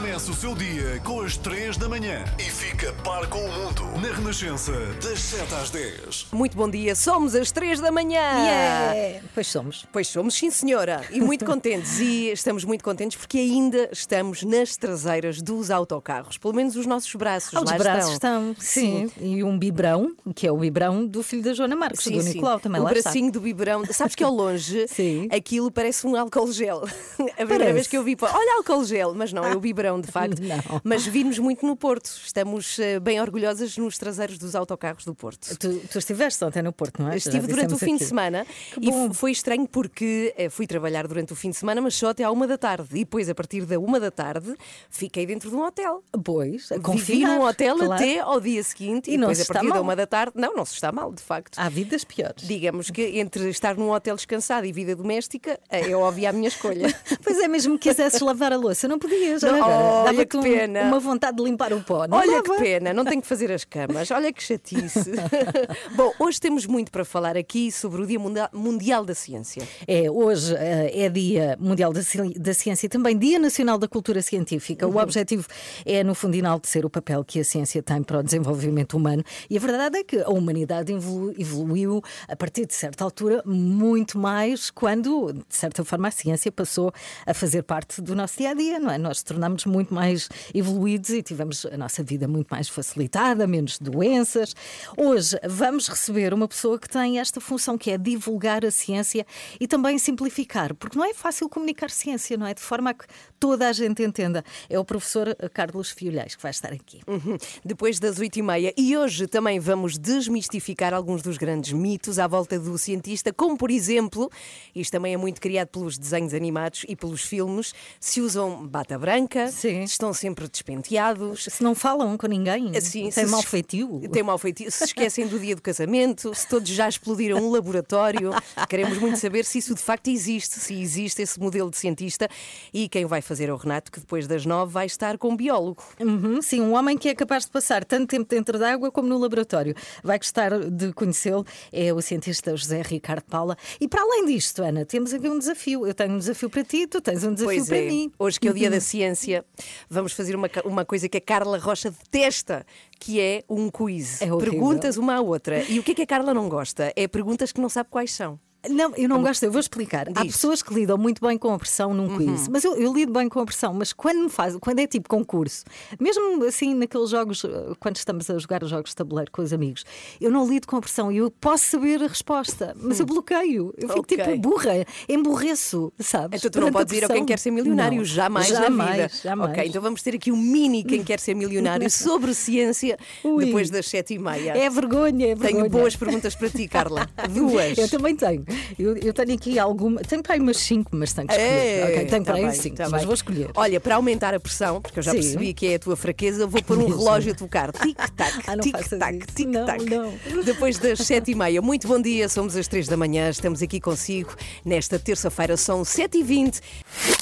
Começa o seu dia com as 3 da manhã e fica par com o mundo na Renascença, das 7 às 10. Muito bom dia, somos às 3 da manhã. Yeah. Pois somos. Pois somos, sim senhora, e muito contentes. E estamos muito contentes porque ainda estamos nas traseiras dos autocarros. Pelo menos os nossos braços Os lá braços estão. estão, sim. E um bibrão, que é o bibrão do filho da Joana Marques, Sim, do sim. Nicolau também o lá está. bracinho do biberão. Sabes que ao longe Sim. aquilo parece um álcool gel. A primeira Parece. vez que eu vi, olha álcool gel, mas não, é o biberão de facto. Não. Mas vimos muito no Porto. Estamos eh, bem orgulhosas nos traseiros dos autocarros do Porto. Tu, tu estiveste ontem no Porto, não é? Estive Já durante o fim de aqui. semana Que e foi estranho porque eh, fui trabalhar durante o fim de semana, mas só até à uma da tarde. E depois, a partir da uma da tarde, fiquei dentro de um hotel. Pois, Vivi num hotel claro. até ao dia seguinte e, E não depois, a partir da mal. uma da tarde, não, não se está mal, de facto. Há vidas piores. Digamos que entre estar num hotel descansado e vida doméstica, eh, é óbvia a minha escolha. Pois é, mesmo que quisesses lavar a louça, não podias. Não, olha Dava-te que um- pena. uma vontade de limpar o pó. Não Olha que dava? pena, não tenho que fazer as camas. Olha que chatice. Bom, hoje temos muito para falar aqui sobre o Dia Mundial da Ciência. É, hoje eh, é Dia Mundial da, Ci- da Ciência e também Dia Nacional da Cultura Científica. Uhum. O objetivo é, no fundo, enaltecer o papel que a ciência tem para o desenvolvimento humano. E a verdade é que a humanidade evolu- evoluiu a partir de certa altura muito mais quando, de certa forma, a ciência passou a fazer parte do nosso dia a dia, não é? Nós tornamos muito mais evoluídos e tivemos a nossa vida muito mais facilitada, menos doenças. Hoje vamos receber uma pessoa que tem esta função que é divulgar a ciência e também simplificar, porque não é fácil comunicar ciência, não é? De forma a que toda a gente entenda. É o professor Carlos Fiolhais que vai estar aqui. Uhum. Depois das oito e meia. E hoje também vamos desmistificar alguns dos grandes mitos à volta do cientista, como por exemplo, isto também é muito criado pelos desenhos animados e pelos filmes, se usam bata branca, Sim. estão sempre despenteados. Se não falam com ninguém, Assim, tem mau feitio. Tem mau feitio. Se esquecem do dia do casamento, se todos já explodiram um laboratório. Queremos muito saber se isso de facto existe, se existe esse modelo de cientista. E quem vai fazer é o Renato, que depois das nove vai estar com um biólogo. Uhum, sim, um homem que é capaz de passar tanto tempo dentro d'água como no laboratório. Vai gostar de conhecê-lo, é o cientista José Ricardo Paula. E para além disto, Ana, temos aqui um desafio. Eu tenho um desafio para ti, tu tens um desafio Pois para é, mim. hoje que é o dia da ciência, vamos fazer uma, uma coisa que a Carla Rocha detesta, que é um quiz. É. Perguntas uma à outra. E o que é que a Carla não gosta? É perguntas que não sabe quais são. Não, eu não gosto, eu vou explicar. Há Diz. Uhum. pessoas que lidam muito bem com a pressão num quiz, mas eu, eu lido bem com a pressão. Mas quando me faz, quando é tipo concurso, mesmo assim naqueles jogos, eh, quando estamos a jogar jogos de tabuleiro com os amigos, eu não lido com a pressão e eu posso saber a resposta, mas eu bloqueio. Eu fico Ok. tipo burra, emburreço, sabes? Então tu não a podes ir ao pressão. quem quer ser milionário, Não, jamais, jamais. Jamais. Ok, então vamos ter aqui um mini quem quer ser milionário sobre ciência Ui. depois das sete e meia. É vergonha, é vergonha. Tenho boas perguntas para ti, Carla. Duas. Eu também tenho. Eu, eu tenho aqui alguma. Tenho para aí umas 5, mas tenho que escolher. É, ok, tenho tá para aí bem, 5, tá mas bem. vou escolher. Olha, para aumentar a pressão, porque eu já Sim. percebi que é a tua fraqueza, vou pôr um relógio a tocar. Tic-tac, Ah, tic-tac, tic-tac. Depois das sete e meia. Muito bom dia, somos às três da manhã, estamos aqui consigo nesta terça-feira, são sete e vinte.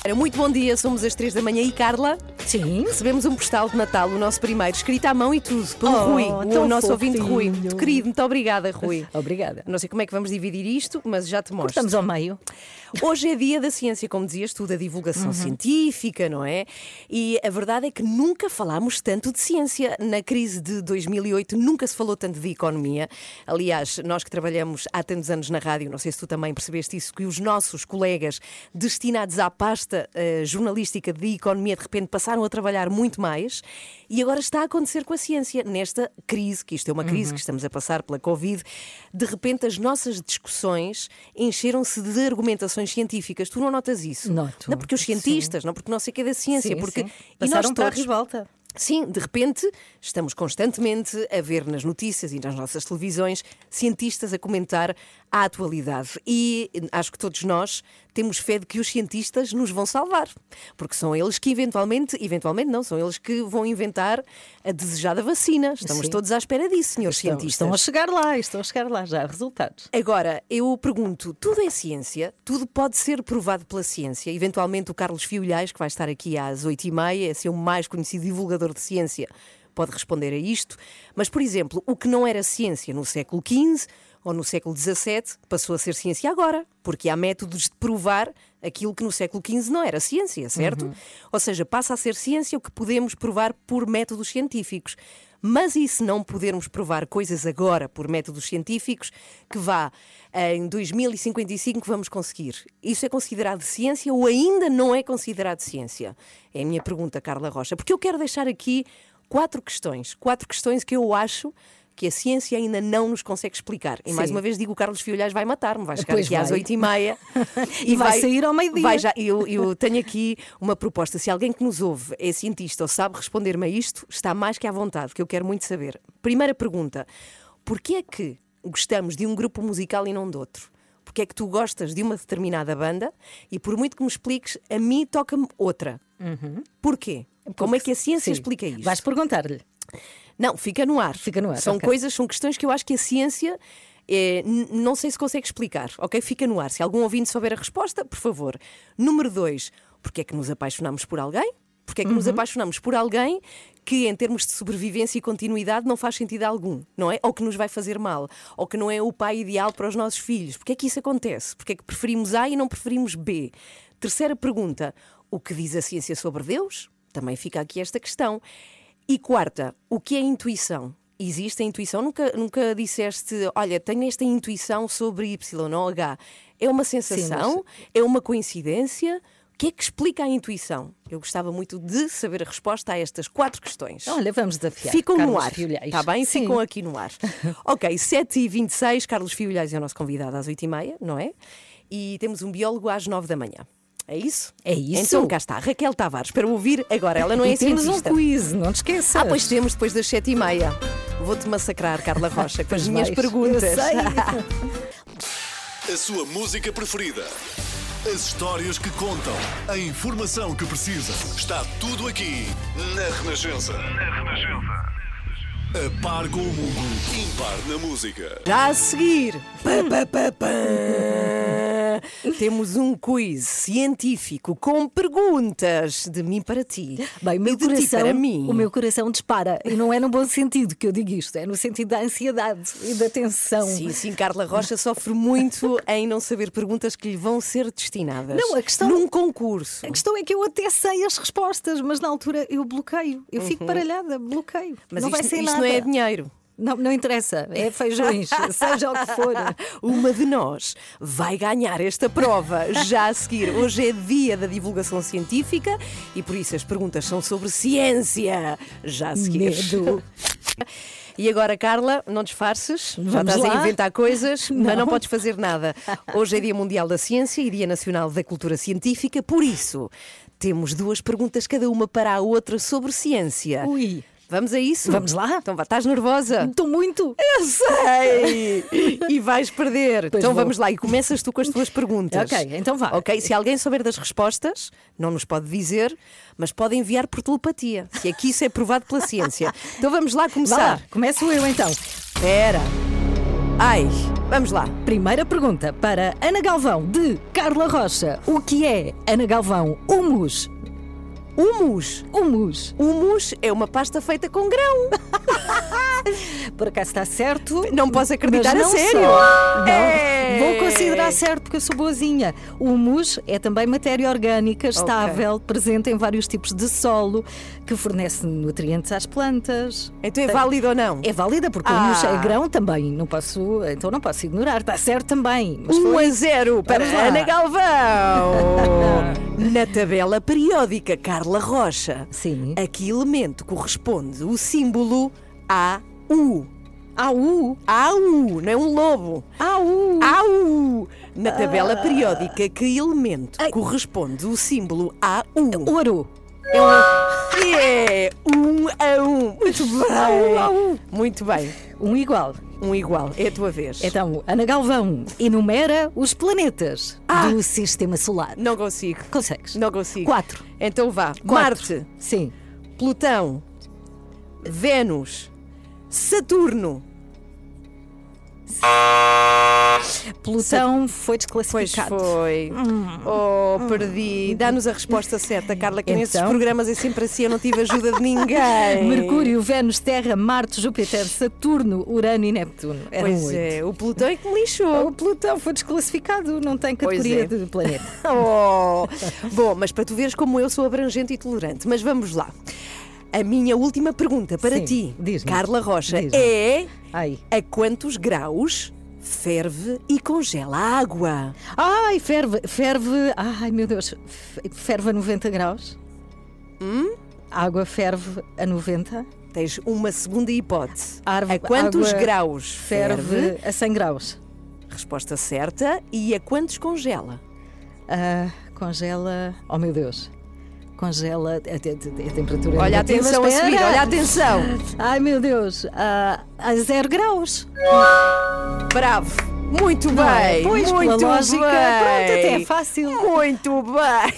Era muito bom dia, somos às três da manhã e Carla, Sim. recebemos um postal de Natal, o nosso primeiro, escrito à mão e tudo, pelo Oh, Rui, o nosso ouvinte Rui. fofinho. Querido, muito obrigada, Rui. Obrigada. Não sei como é que vamos dividir isto, mas já te mostro. Estamos ao meio. Hoje é dia da ciência, como dizias tu, da divulgação Uhum. científica, não é? E a verdade é que nunca falámos tanto de ciência. Na crise de 2008 nunca se falou tanto de economia. Aliás, nós que trabalhamos há tantos anos na rádio, não sei se tu também percebeste isso, que os nossos colegas destinados à pasta eh, jornalística de economia de repente passaram a trabalhar muito mais. E agora está a acontecer com a ciência, nesta crise, que isto é uma crise Uhum. que estamos a passar pela Covid, de repente as nossas discussões encheram-se de argumentações científicas. Tu não notas isso? Noto, Não porque os cientistas, não porque não sei o que é da ciência, Sim, porque sim. e nós Passaram para a ribalta. Sim, de repente estamos constantemente a ver nas notícias e nas nossas televisões cientistas a comentar à atualidade. E acho que todos nós temos fé de que os cientistas nos vão salvar, porque são eles que eventualmente, eventualmente não, são eles que vão inventar a desejada vacina. Estamos Sim. todos à espera disso, senhores Estão, cientistas. estão a chegar lá, estão a chegar lá já, resultados. Agora, eu pergunto: tudo é ciência? Tudo pode ser provado pela ciência? Eventualmente, o Carlos Fiolhais, que vai estar aqui às oito e meia, é ser o mais conhecido divulgador de ciência, pode responder a isto. Mas, por exemplo, o que não era ciência no século XV ou no século XVII passou a ser ciência agora, porque há métodos de provar aquilo que no século XV não era ciência, certo? Ou seja, passa a ser ciência o que podemos provar por métodos científicos. Mas e se não podermos provar coisas agora por métodos científicos, que vá em 2055 vamos conseguir? Isso é considerado ciência ou ainda não é considerado ciência? É a minha pergunta, Carla Rocha. Porque eu quero deixar aqui quatro questões. Quatro questões que eu acho que a ciência ainda não nos consegue explicar. E mais Sim. uma vez digo, o Carlos Fiolhais vai matar-me, vai chegar Pois aqui às vai. oito e meia E vai sair ao meio-dia. vai já- eu, eu tenho aqui uma proposta. Se alguém que nos ouve é cientista ou sabe responder-me a isto, está mais que à vontade, que eu quero muito saber. Primeira pergunta: porquê é que gostamos de um grupo musical e não de outro? Porquê é que tu gostas de uma determinada banda e, por muito que me expliques, a mim toca-me outra? Porquê? Como é que a ciência Uhum. Sim. explica isto? Vais perguntar-lhe. Não, fica no ar. Fica no ar, São ok. coisas, são questões que eu acho que a ciência n- não sei se consegue explicar, ok? Fica no ar. Se algum ouvinte souber a resposta, por favor. Número dois, porque é que nos apaixonamos por alguém? Porque é que nos Uhum. apaixonamos por alguém que, em termos de sobrevivência e continuidade, não faz sentido algum, não é? Ou que nos vai fazer mal, ou que não é o pai ideal para os nossos filhos. Porque é que isso acontece? Porque é que preferimos A e não preferimos B? Terceira pergunta: o que diz a ciência sobre Deus? Também fica aqui esta questão. E quarta, o que é intuição? Existe a intuição? Nunca, nunca disseste, olha, tenho esta intuição sobre Y ou H. É uma sensação? É uma coincidência? O que é que explica a intuição? Eu gostava muito de saber a resposta a estas quatro questões. Olha, vamos desafiar. Ficam no Carlos ar. Fiolhais. Está bem? Sim. Ficam aqui no ar. ok, 7h26, Carlos Fiolhais é o nosso convidado às 8h30, não é? E temos um biólogo às 9 da manhã. É isso? É isso. Então cá está, Raquel Tavares, para ouvir agora. Ela não é E temos um quiz, não te esqueças. Ah, pois temos depois das 7h30. Vou-te massacrar, Carla Rocha, com as minhas vais. perguntas. Eu sei. A sua música preferida. As histórias que contam. A informação que precisa. Está tudo aqui na Renascença. Na Renascença. A par com o mundo. Impar na música. Já a seguir, pá, pá, pá, pá, temos um quiz científico com perguntas de mim para ti. Bem, o meu coração, para mim. o meu coração dispara. E não é no bom sentido que eu digo isto, é no sentido da ansiedade e da tensão. Sim, sim, Carla Rocha sofre muito em não saber perguntas que lhe vão ser destinadas. Não, a questão- Num concurso. A questão é que eu até sei as respostas, mas na altura eu bloqueio. Eu fico baralhada, bloqueio. Uhum. Mas não isto, vai ser isto nada. não é dinheiro. Não, não interessa, é feijões, seja o que for. Uma de nós vai ganhar esta prova já a seguir. Hoje é dia da divulgação científica e por isso as perguntas são sobre ciência. Já a seguir. Medo. E agora, Carla, não disfarces, já estás a lá? inventar coisas, mas não Não. podes fazer nada. Hoje é Dia Mundial da Ciência e Dia Nacional da Cultura Científica, por isso temos duas perguntas cada uma para a outra sobre ciência. Ui. Vamos a isso? Vamos lá? Então estás nervosa? Estou muito. Eu sei! E vais perder. Pois então vou. vamos lá e começas tu com as tuas perguntas. Ok, então vá. Ok, se alguém souber das respostas, não nos pode dizer, mas pode enviar por telepatia, se é que isso é provado pela ciência. Então vamos lá Vá, começar. começo eu então. Espera. Ai, vamos lá. Primeira pergunta para Ana Galvão, de Carla Rocha. O que é, Ana Galvão, humus? Humus. Humus. Humus é uma pasta feita com grão. Por acaso está certo? Não posso acreditar, mas a não sério. só. Não, É. Vou considerar certo porque eu sou boazinha. O humus é também matéria orgânica estável, presente em vários tipos de solo, que fornece nutrientes às plantas. Então é válido ou não? É válida porque o Ah. humus é grão também. Não posso, então não posso ignorar. Está certo também. Mas 1 foi- a 0 para. Ana Galvão. Na tabela periódica Carla Rocha, Sim. a que elemento corresponde o símbolo AU? AU. AU, não é um lobo. AU. AU. Na tabela periódica, que elemento corresponde o símbolo AU? Ouro. É um... É um a um. Muito bem. Au, au. Muito bem. Um igual. Um igual. É a tua vez. Então, Ana Galvão enumera os planetas Ah! do sistema solar. Não consigo. Consegues? Não consigo. Quatro. Então vá. Quatro. Marte, Sim. Plutão, Vênus, Saturno. Plutão foi Pois desclassificado. foi. Oh, perdi. Dá-nos a resposta certa, Carla, que nesses Então? programas é sempre assim, eu não tive ajuda de ninguém. Mercúrio, Vênus, Terra, Marte, Júpiter, Saturno, Urano e Neptuno. Eram Pois é, o Plutão é que me lixou. O Plutão foi desclassificado, não tem Pois categoria é. de planeta. Oh. Bom, mas para tu veres como eu sou abrangente e tolerante, mas vamos lá. A minha última pergunta para Sim, ti. Carla Rocha, é Ai. a quantos graus ferve e congela a água? Ai, ferve, ferve. Ai, meu Deus. Ferve a 90 graus? Hum? A água ferve a 90? Tens uma segunda hipótese. Arve- a quantos graus Ferve ferve? a 100 graus. Resposta certa. E a quantos congela? Ah, congela. Oh, meu Deus. Congela a, a- a- a temperatura. Olha a atenção a subir, olha a atenção. Ai, meu Deus. Ah, a 0 graus. Bravo. Muito Não é? bem. Pois, muito lógica, bem. pronto, até é fácil. Muito bem.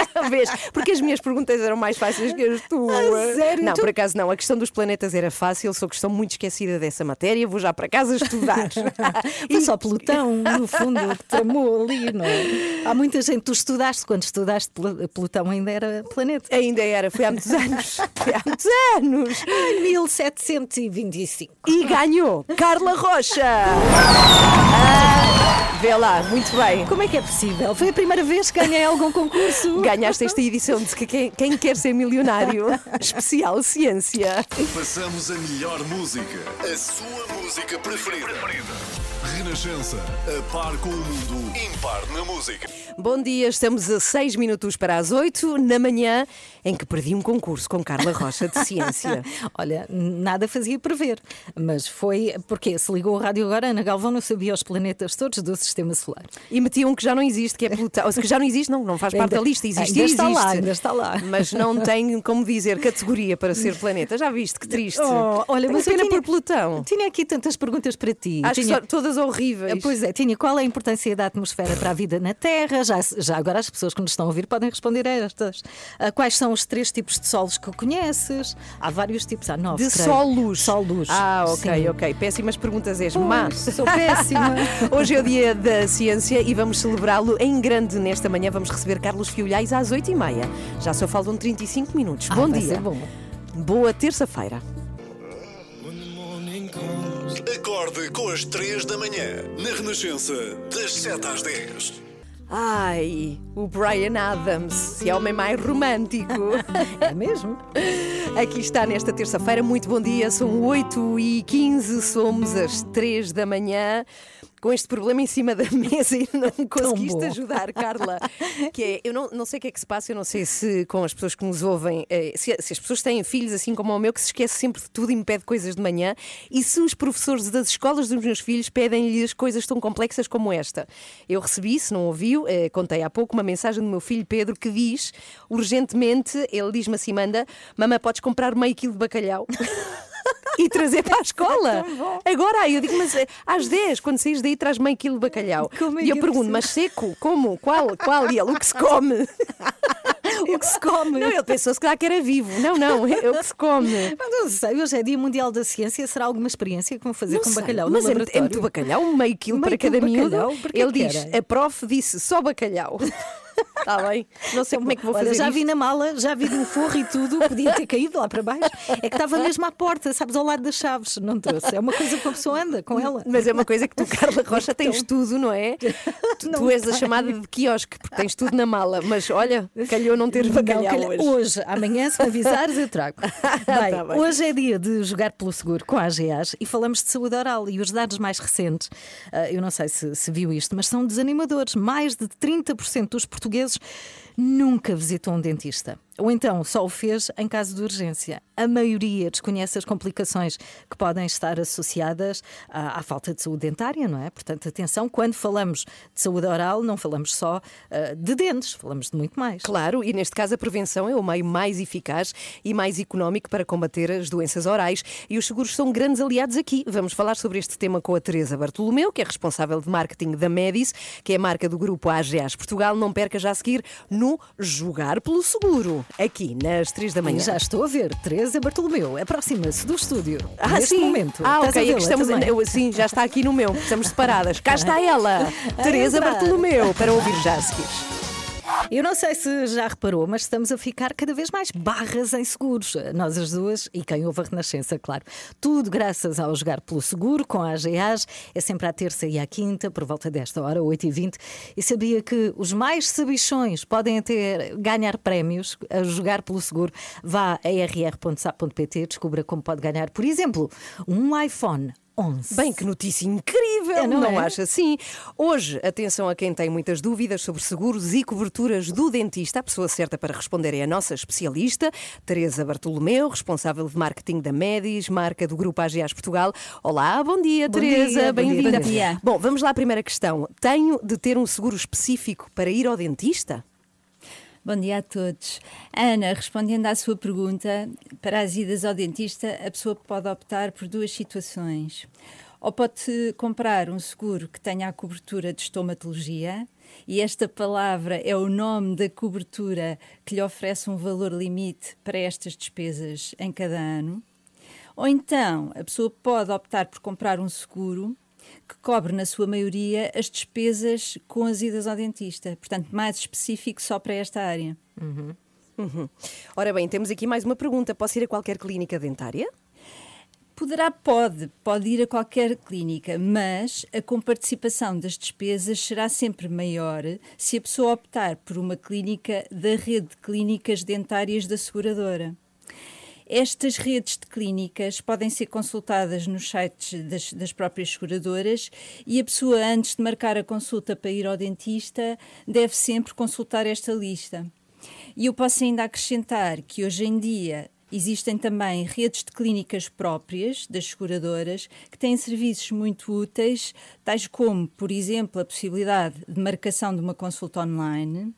Vês? Porque as minhas perguntas eram mais fáceis que as tuas. Ah, sério? Não, Tu- por acaso não. A questão dos planetas era fácil, sou questão muito esquecida dessa matéria. Vou já para casa estudar. Foi só Plutão, no fundo, que tramou ali, não é? Há muita gente. Tu estudaste, quando estudaste, Pl- Plutão ainda era planeta. Ainda era, foi há muitos anos. Foi há muitos anos. Em 1725. E ganhou Carla Rocha. Ah, vê lá, muito bem. Como é que é possível? Foi a primeira vez que ganhei algum concurso? Ganhaste esta edição de que quem, quem quer ser milionário, especial ciência. Passamos a melhor música. A sua música preferida. Renascença. A par com o mundo. Impar na música. Bom dia, estamos a 6 minutos para as 8 na manhã em que perdi um concurso com Carla Rocha de Ciência. Olha, nada fazia prever, mas foi porque se ligou o rádio agora, Ana Galvão não sabia os planetas todos do sistema solar. E meti um que já não existe, que é Plutão. Ou seja, que já não existe, não, não faz parte Ainda- da lista. Existe, ainda está existe. lá, ainda está lá. Mas não tem, como dizer, categoria para ser planeta. Já viste, que triste. Oh, olha, Tenho mas pena tinha- por Plutão. Tinha aqui tantas perguntas para ti. Acho tinha... que são todas horríveis. Pois é, tinha qual é a importância da atmosfera para a vida na Terra? Já, já agora as pessoas que nos estão a ouvir podem responder a estas. Ah, quais são os três tipos de solos que conheces? Há vários tipos, há nove. De creio. sol-luz. Sol-luz. Ah, ok, sim. ok. Péssimas perguntas és má. Sou péssima. Hoje é o dia da ciência e vamos celebrá-lo em grande nesta manhã. Vamos receber Carlos Fiolhais às 8h30. Já só faltam 35 minutos. Ah, Bom vai dia. ser bom. Boa terça-feira. Acorde com as 3 da manhã. Na Renascença. Das 7 às 10. Ai, o Brian Adams, que é homem mais romântico. É mesmo? Aqui está nesta terça-feira. Muito bom dia. São 8h15, somos às 3 da manhã. Com este problema em cima da mesa e não me conseguiste ajudar, Carla. Que é, eu não, não sei o que é que se passa, eu não sei se com as pessoas que nos ouvem, eh, se, se as pessoas têm filhos assim como o meu, que se esquece sempre de tudo e me pede coisas de manhã, e se os professores das escolas dos meus filhos pedem-lhes coisas tão complexas como esta. Eu recebi, se não ouviu, eh, contei há pouco, uma mensagem do meu filho Pedro que diz, urgentemente, ele diz-me assim: manda, mamãe, podes comprar meio quilo de bacalhau? e trazer para a escola. Agora, aí eu digo, mas eh, às 10, quando saís daí, traz meio quilo de bacalhau. É e eu é pergunto, mas seco? Como? Qual? Qual? E ele, o que se come. O que se come? Não, ele pensou se calhar que era vivo. Não, não, é o que se come. Mas não sei, hoje é Dia Mundial da Ciência, será alguma experiência que vão fazer Não com sei, bacalhau mas no é, laboratório? é muito bacalhau, meio quilo Meio para cada miúdo. Ele que diz, era? a prof disse só bacalhau. Está bem? Não sei como é que vou Olha, fazer já isto. vi na mala, já vi no forro e tudo, podia ter caído lá para baixo. É que estava mesmo à porta, sabes, ao lado das chaves, não trouxe. É uma coisa que uma pessoa anda com ela. Mas é uma coisa que tu, Carla Rocha, tens tudo, não é? Tu, Não tu és a chamada de quiosque, porque tens tudo na mala. Mas olha, calhou não ter bacalhau Não, hoje. hoje, amanhã, se me avisares, eu trago. Bem, Tá bem. hoje é dia de jogar pelo seguro com a AGAs e falamos de saúde oral. E os dados mais recentes, ah, eu não sei se, se viu isto, mas são desanimadores. Mais de 30% dos portugueses nunca visitou um dentista. Ou então só o fez em caso de urgência. A maioria desconhece as complicações que podem estar associadas à, à falta de saúde dentária, não é? Portanto, atenção, quando falamos de saúde oral, não falamos só uh, de dentes, falamos de muito mais. Claro, e neste caso a prevenção é o meio mais eficaz e mais económico para combater as doenças orais e os seguros são grandes aliados aqui. Vamos falar sobre este tema com a Teresa Bartolomeu, que é responsável de marketing da Medis, que é a marca do grupo AGAs Portugal. Não perca já a seguir no Jogar pelo Seguro aqui nas 3 da manhã. Já estou a ver, Teresa Bartolomeu aproxima-se do estúdio. Ah, neste sim. momento. Ah, Estás ok. É que estamos, eu- sim, já está aqui no meu. Estamos separadas. Cá está ela, Teresa. Bartolomeu, para ouvir já a seguir. Eu não sei se já reparou, mas estamos a ficar cada vez mais barras em seguros. Nós as duas e quem ouve a Renascença, claro. Tudo graças ao jogar pelo seguro com a AGAs. É sempre à terça e à quinta, por volta desta hora, 8h20. E sabia que os mais sabichões podem até ganhar prémios a jogar pelo seguro. Vá a rr.sap.pt, descubra como pode ganhar, por exemplo, um iPhone 11. Bem, que notícia incrível, É, não não, é? acha assim? Hoje, atenção a quem tem muitas dúvidas sobre seguros e coberturas do dentista. A pessoa certa para responder é a nossa especialista, Teresa Bartolomeu, responsável de marketing da Medis, marca do Grupo AGAs Portugal. Olá, bom dia, Bom Teresa, dia, bom dia, bem-vinda. bom. Bom, vamos lá à primeira questão. Tenho de ter um seguro específico para ir ao dentista? Bom dia a todos. Ana, respondendo à sua pergunta, para as idas ao dentista, a pessoa pode optar por duas situações. Ou pode comprar um seguro que tenha a cobertura de estomatologia, e esta palavra é o nome da cobertura que lhe oferece um valor limite para estas despesas em cada ano. Ou então, a pessoa pode optar por comprar um seguro que cobre, na sua maioria, as despesas com as idas ao dentista. Portanto, mais específico só para esta área. Uhum. Ora bem, temos aqui mais uma pergunta. Posso ir a qualquer clínica dentária? Poderá, pode, pode ir a qualquer clínica, mas a comparticipação das despesas será sempre maior se a pessoa optar por uma clínica da rede de clínicas dentárias da seguradora. Estas redes de clínicas podem ser consultadas nos sites das, das próprias seguradoras e a pessoa, antes de marcar a consulta para ir ao dentista, deve sempre consultar esta lista. E eu posso ainda acrescentar que hoje em dia existem também redes de clínicas próprias das seguradoras que têm serviços muito úteis, tais como, por exemplo, a possibilidade de marcação de uma consulta online.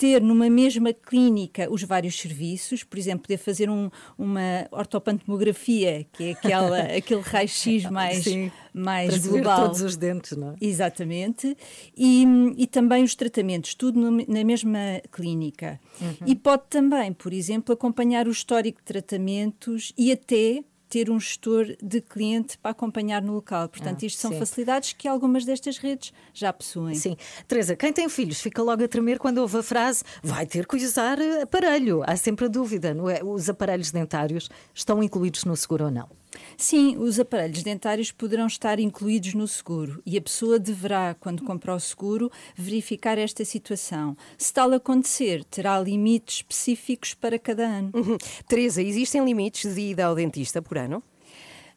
Ter numa mesma clínica os vários serviços, por exemplo, poder fazer um, uma ortopantomografia, que é aquela, aquele raio-x mais, Sim, mais para ver global. todos os dentes, não é? Exatamente. E, e também os tratamentos, tudo no- na mesma clínica. E pode também, por exemplo, acompanhar o histórico de tratamentos e até ter um gestor de cliente para acompanhar no local. Portanto, Ah, isto são sim. facilidades que algumas destas redes já possuem. Sim. Teresa, quem tem filhos fica logo a tremer quando ouve a frase vai ter que usar eh, aparelho. Há sempre a dúvida, não é? Os aparelhos dentários estão incluídos no seguro ou não? Sim, os aparelhos dentários poderão estar incluídos no seguro e a pessoa deverá, quando comprar o seguro, verificar esta situação. Se tal acontecer, terá limites específicos para cada ano. Uhum. Teresa, existem limites de ida ao dentista por ano?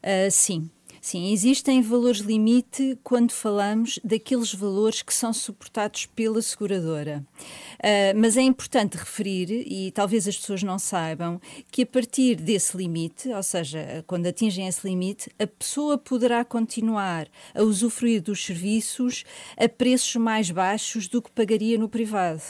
Ah, sim. Sim, existem valores limite quando falamos daqueles valores que são suportados pela seguradora. Ah, mas é importante referir, e talvez as pessoas não saibam, que a partir desse limite, ou seja, quando atingem esse limite, a pessoa poderá continuar a usufruir dos serviços a preços mais baixos do que pagaria no privado.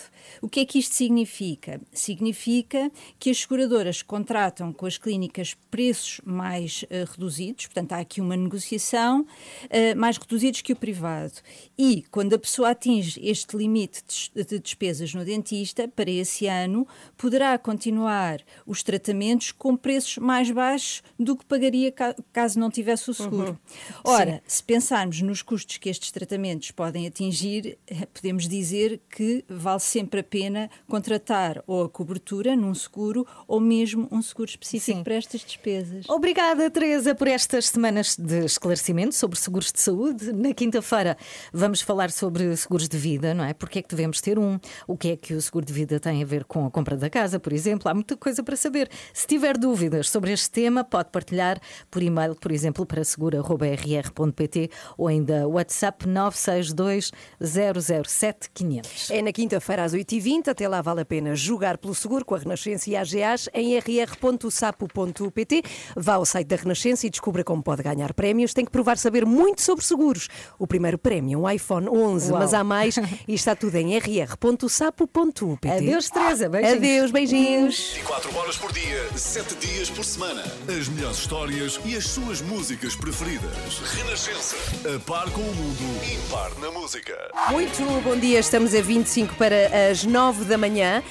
O que é que isto significa? Significa que as seguradoras contratam com as clínicas preços mais eh, reduzidos, portanto, há aqui uma negociação eh, mais reduzidos que o privado. E quando a pessoa atinge este limite de, des- de despesas no dentista, para esse ano, poderá continuar os tratamentos com preços mais baixos do que pagaria ca- caso não tivesse o seguro. Ora, se pensarmos nos custos que estes tratamentos podem atingir, eh, podemos dizer que vale sempre a pena contratar ou a cobertura num seguro ou mesmo um seguro específico Sim. para estas despesas. Obrigada, Teresa, por estas semanas de esclarecimento sobre seguros de saúde. Na quinta-feira vamos falar sobre seguros de vida, não é? Porque é que devemos ter um? O que é que o seguro de vida tem a ver com a compra da casa, por exemplo? Há muita coisa para saber. Se tiver dúvidas sobre este tema, pode partilhar por e-mail, por exemplo, para segura.rr.pt ou ainda WhatsApp 962 007 500. É na quinta-feira às 8h20. Até lá vale a pena jogar pelo seguro com a Renascença e a AGAs em rr.sapo.pt. Vá ao site da Renascença e descubra como pode ganhar prémios. Tem que provar saber muito sobre seguros. O primeiro prémio, um iPhone 11, Uau. mas há mais. E está tudo em rr.sapo.pt. Adeus, Teresa. Beijinhos. Adeus, beijinhos. 24 horas por dia, 7 dias por semana. As melhores histórias e as suas músicas preferidas. Renascença. A par com o mundo, impar na música. Muito bom dia, estamos a 25 para as 9 da manhã.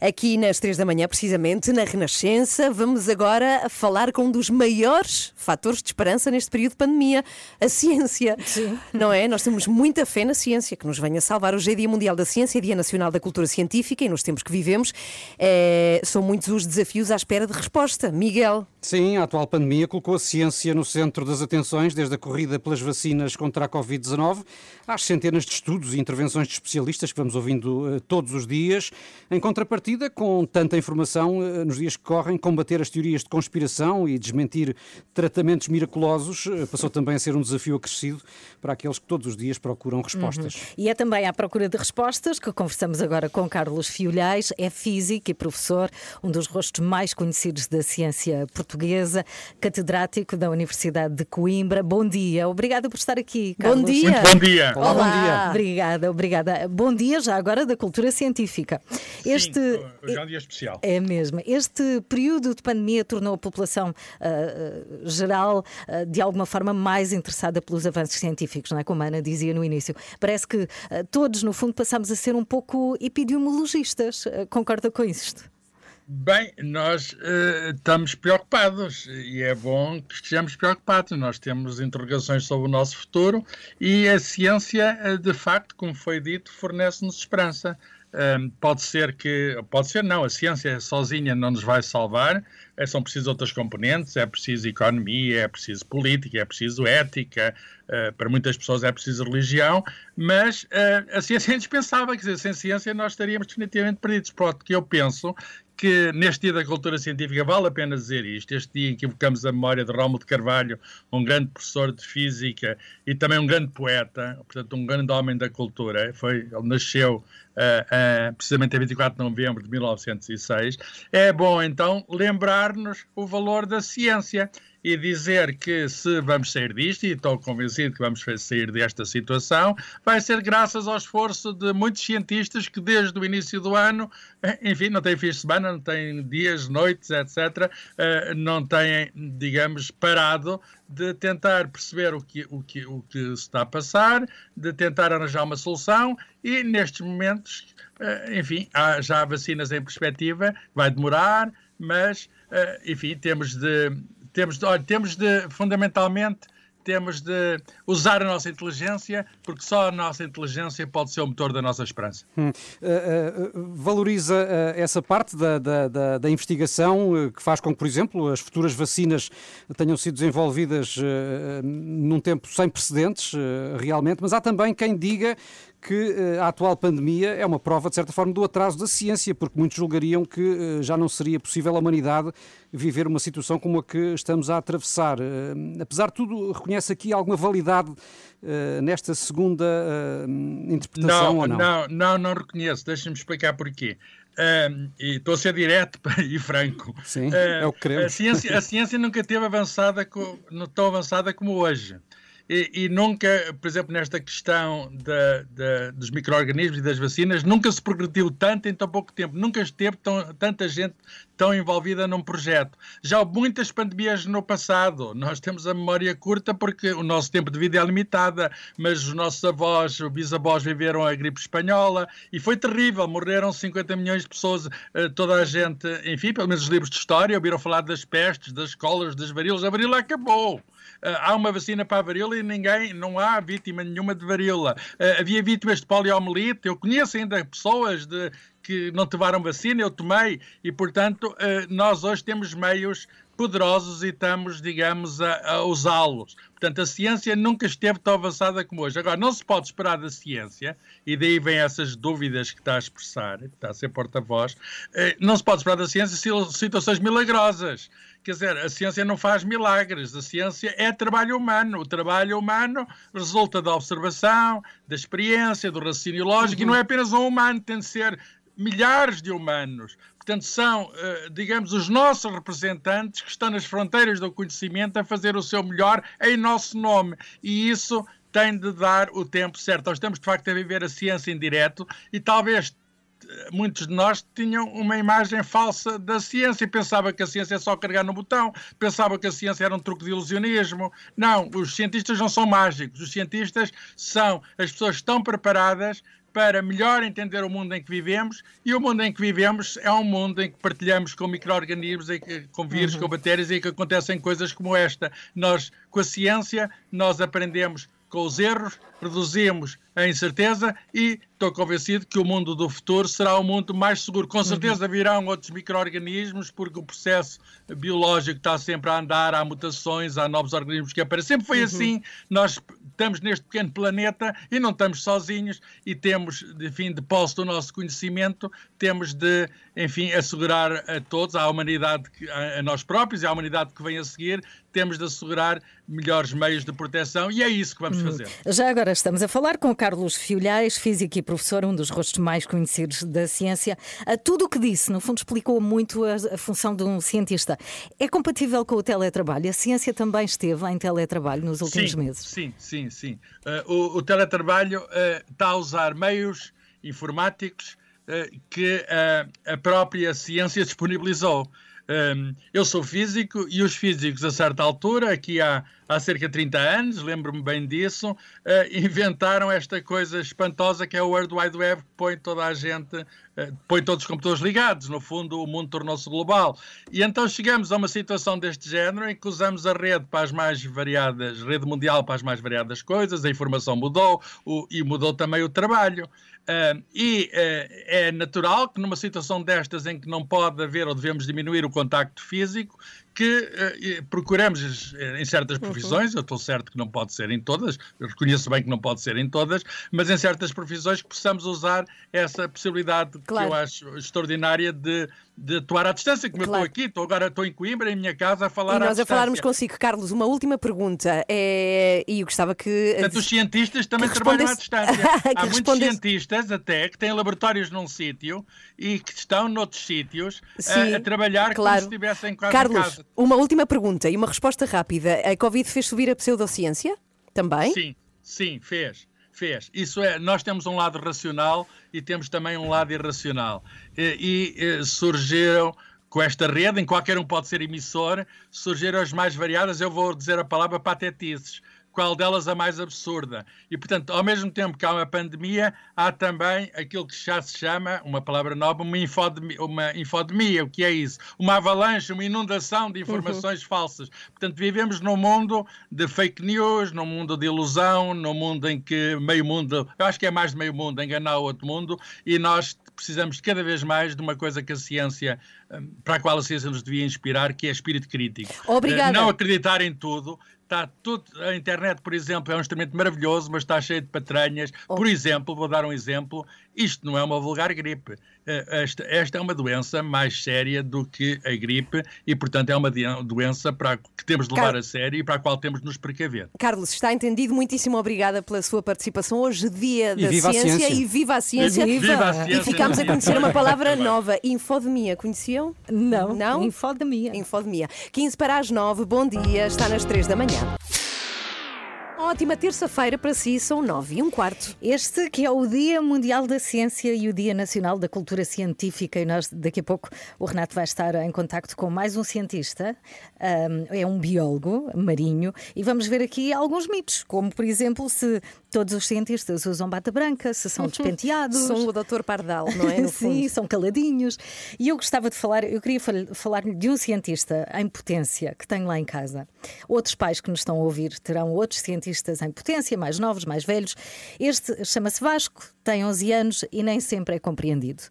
Aqui nas 3 da manhã, precisamente, na Renascença, vamos agora falar com um dos maiores fatores de esperança neste período de pandemia, a ciência. Sim. Não é? Nós temos muita fé na ciência, que nos venha salvar. Hoje é Dia Mundial da Ciência, Dia Nacional da Cultura Científica e nos tempos que vivemos eh, são muitos os desafios à espera de resposta. Miguel. Sim, a atual pandemia colocou a ciência no centro das atenções, desde a corrida pelas vacinas contra a Covid-19 às centenas de estudos e intervenções de especialistas que vamos ouvindo eh, todos os dias. Em contrapartida, com tanta informação eh, nos dias que correm, combater as teorias de conspiração e desmentir tratamentos miraculosos eh, passou também a ser um desafio acrescido para aqueles que todos os dias procuram respostas. E é também à procura de respostas que conversamos agora com Carlos Fiolhais, é físico e professor, um dos rostos mais conhecidos da ciência portuguesa, catedrático da Universidade de Coimbra. Bom dia, obrigada por estar aqui, Carlos. Bom dia. Muito bom dia. Olá, bom dia. Obrigada, obrigada. Bom dia já agora da cultura científica. Este Sim, hoje é um dia especial. é mesmo. Este período de pandemia tornou a população ah, geral ah, de alguma forma mais interessada pelos avanços científicos, não é? Como a Ana dizia no início. Parece que ah, todos, no fundo, passamos a ser um pouco epidemiologistas. Concorda com isto? Bem, nós eh, estamos preocupados e é bom que estejamos preocupados. Nós temos interrogações sobre o nosso futuro e a ciência, eh, de facto, como foi dito, fornece-nos esperança. Um, pode ser que, pode ser não, a ciência sozinha não nos vai salvar, é, são precisas outras componentes, é preciso economia, é preciso política, é preciso ética, uh, para muitas pessoas é preciso religião, mas uh, a ciência é indispensável, quer dizer, sem ciência nós estaríamos definitivamente perdidos. Pronto, que eu penso que neste Dia da Cultura Científica vale a pena dizer isto, este dia em que evocamos a memória de Rómulo de Carvalho, um grande professor de física e também um grande poeta, portanto um grande homem da cultura, foi, ele nasceu uh, uh, precisamente a 24 de novembro de 1906, é bom então lembrar-nos o valor da ciência e dizer que se vamos sair disto, e estou convencido que vamos sair desta situação, vai ser graças ao esforço de muitos cientistas que desde o início do ano, eh, enfim, não têm fins de semana, não têm dias, noites, etc., não têm, digamos, parado de tentar perceber o que, o, que, o que se está a passar, de tentar arranjar uma solução e nestes momentos, eh, enfim, há já vacinas em perspectiva, vai demorar, mas, enfim, temos de temos de, olha, temos de, fundamentalmente, temos de usar a nossa inteligência, porque só a nossa inteligência pode ser o motor da nossa esperança. Hum. Uh, uh, valoriza uh, essa parte da, da, da, da investigação que faz com que, por exemplo, as futuras vacinas tenham sido desenvolvidas num tempo sem precedentes, realmente, mas há também quem diga que a atual pandemia é uma prova, de certa forma, do atraso da ciência, porque muitos julgariam que já não seria possível à humanidade viver uma situação como a que estamos a atravessar. Apesar de tudo, reconhece aqui alguma validade nesta segunda interpretação não, ou não? Não, não, não reconheço. Deixa-me explicar porquê. Um, e estou a ser direto e franco. Sim, uh, é o que queremos. A ciência, a ciência nunca teve avançada, tão avançada como hoje. E, e, nunca, por exemplo, nesta questão da, da, dos micro-organismos e das vacinas, nunca se progrediu tanto em tão pouco tempo, nunca esteve tão, tanta gente tão envolvida num projeto. Já houve muitas pandemias no passado, nós temos a memória curta porque o nosso tempo de vida é limitado, mas os nossos avós, os bisavós viveram a gripe espanhola e foi terrível, morreram 50 milhões de pessoas, eh, toda a gente, enfim, pelo menos os livros de história, ouviram falar das pestes, das colas, das varíolas, a varíola acabou. Uh, há uma vacina para a varíola e ninguém, não há vítima nenhuma de varíola. Uh, havia vítimas de poliomielite, eu conheço ainda pessoas de que não tomaram vacina, eu tomei, e portanto eh, nós hoje temos meios poderosos e estamos, digamos, a, a usá-los. Portanto, a ciência nunca esteve tão avançada como hoje. Agora, não se pode esperar da ciência, e daí vem essas dúvidas que está a expressar, que está a ser porta-voz, eh, não se pode esperar da ciência situações milagrosas. Quer dizer, a ciência não faz milagres, a ciência é trabalho humano. O trabalho humano resulta da observação, da experiência, do raciocínio lógico, uhum. e não é apenas um humano, tem de ser milhares de humanos. Portanto, são, eh, digamos, os nossos representantes que estão nas fronteiras do conhecimento a fazer o seu melhor em nosso nome. E isso tem de dar o tempo certo. Nós estamos, de facto, a viver a ciência em direto e talvez eh, muitos de nós tinham uma imagem falsa da ciência e pensava que a ciência é só carregar no botão, pensava que a ciência era um truque de ilusionismo. Não, os cientistas não são mágicos. Os cientistas são as pessoas que estão preparadas para melhor entender o mundo em que vivemos e o mundo em que vivemos é um mundo em que partilhamos com micro-organismos, com vírus, uhum. com bactérias e que acontecem coisas como esta. Nós, com a ciência, nós aprendemos com os erros, reduzimos a incerteza e estou convencido que o mundo do futuro será um mundo mais seguro. Com certeza uhum. virão outros micro-organismos, porque o processo biológico está sempre a andar, há mutações, há novos organismos que aparecem. Sempre foi uhum. assim. Nós estamos neste pequeno planeta e não estamos sozinhos e temos, enfim, de posse do nosso conhecimento, temos de, enfim, assegurar a todos, à humanidade, a, nós próprios e à humanidade que vem a seguir, temos de assegurar melhores meios de proteção e é isso que vamos hum. fazer. Já agora estamos a falar com Carlos Fiolhais, físico e professor, um dos rostos mais conhecidos da ciência. Tudo o que disse, no fundo, explicou muito a, a função de um cientista. É compatível com o teletrabalho? A ciência também esteve em teletrabalho nos últimos sim, meses? Sim, sim, sim. Uh, o, o, teletrabalho uh, está a usar meios informáticos uh, que a própria ciência disponibilizou. Um, eu sou físico e os físicos, a certa altura, aqui há, há cerca de 30 anos, lembro-me bem disso, uh, inventaram esta coisa espantosa que é o World Wide Web, que põe toda a gente, uh, põe todos os computadores ligados. No fundo, o mundo tornou-se global. E então chegamos a uma situação deste género em que usamos a rede para as mais variadas, rede mundial para as mais variadas coisas, a informação mudou o, e mudou também o trabalho. Uh, e uh, é natural que numa situação destas em que não pode haver ou devemos diminuir o contacto físico, que uh, procuramos em certas profissões, uhum. eu estou certo que não pode ser em todas, reconheço bem que não pode ser em todas, mas em certas profissões que possamos usar essa possibilidade claro. que eu acho extraordinária de, de atuar à distância, como claro. eu estou aqui, estou agora estou em Coimbra, em minha casa, a falar e nós a falarmos consigo. Carlos, uma última pergunta, é... e eu gostava que... Portanto, os cientistas também trabalham à distância. Há muitos cientistas até que têm laboratórios num sítio e que estão noutros sítios a, a, trabalhar claro. como se estivessem quase Carlos, em casa. uma última pergunta e uma resposta rápida. A Covid fez subir a pseudociência? Também? Sim, sim, fez. Fez. Isso é, nós temos um lado racional e temos também um lado irracional. E, e, surgiram com esta rede, em qualquer um pode ser emissor, surgiram as mais variadas, eu vou dizer a palavra patetices qual delas a mais absurda. E, portanto, ao mesmo tempo que há uma pandemia, há também aquilo que já se chama, uma palavra nova, uma infodemia. Uma infodemia. O que é isso? Uma avalanche, uma inundação de informações uhum. falsas. Portanto, vivemos num mundo de fake news, num mundo de ilusão, num mundo em que meio mundo, eu acho que é mais de meio mundo, enganar o outro mundo, e nós precisamos cada vez mais de uma coisa que a ciência, hum, para a qual a ciência nos devia inspirar, que é espírito crítico. Obrigada. Não acreditar em tudo, está tudo. A internet, por exemplo, é um instrumento maravilhoso, mas está cheio de patranhas. Oh. Por exemplo, vou dar um exemplo: isto não é uma vulgar gripe. Eh, esta, esta é uma doença mais séria do que a gripe e, portanto, é uma doença para, que temos de levar Car... a sério e para a qual temos de nos precaver. Carlos, está entendido. Muitíssimo obrigada pela sua participação hoje, dia da ciência, ciência, e viva a ciência. E, viva a ciência. e ficámos a conhecer uma palavra nova: infodemia. Conheciam? Não. Não? Infodemia. Infodemia. 15 para as 9. Bom dia. Está nas 3 da manhã ótima terça-feira para si, são nove e um quarto. Este que é o Dia Mundial da Ciência e o Dia Nacional da Cultura Científica, e nós daqui a pouco o Renato vai estar em contacto com mais um cientista, um, é um biólogo marinho, e vamos ver aqui alguns mitos, como por exemplo se todos os cientistas usam bata branca, se são despenteados. são o doutor Pardal, não é? Sim, são caladinhos. E eu gostava de falar, eu queria falar-lhe de um cientista em potência que tenho lá em casa. Outros pais que nos estão a ouvir terão outros cientistas em potência, mais novos, mais velhos. Este chama-se Vasco, tem 11 anos e nem sempre é compreendido.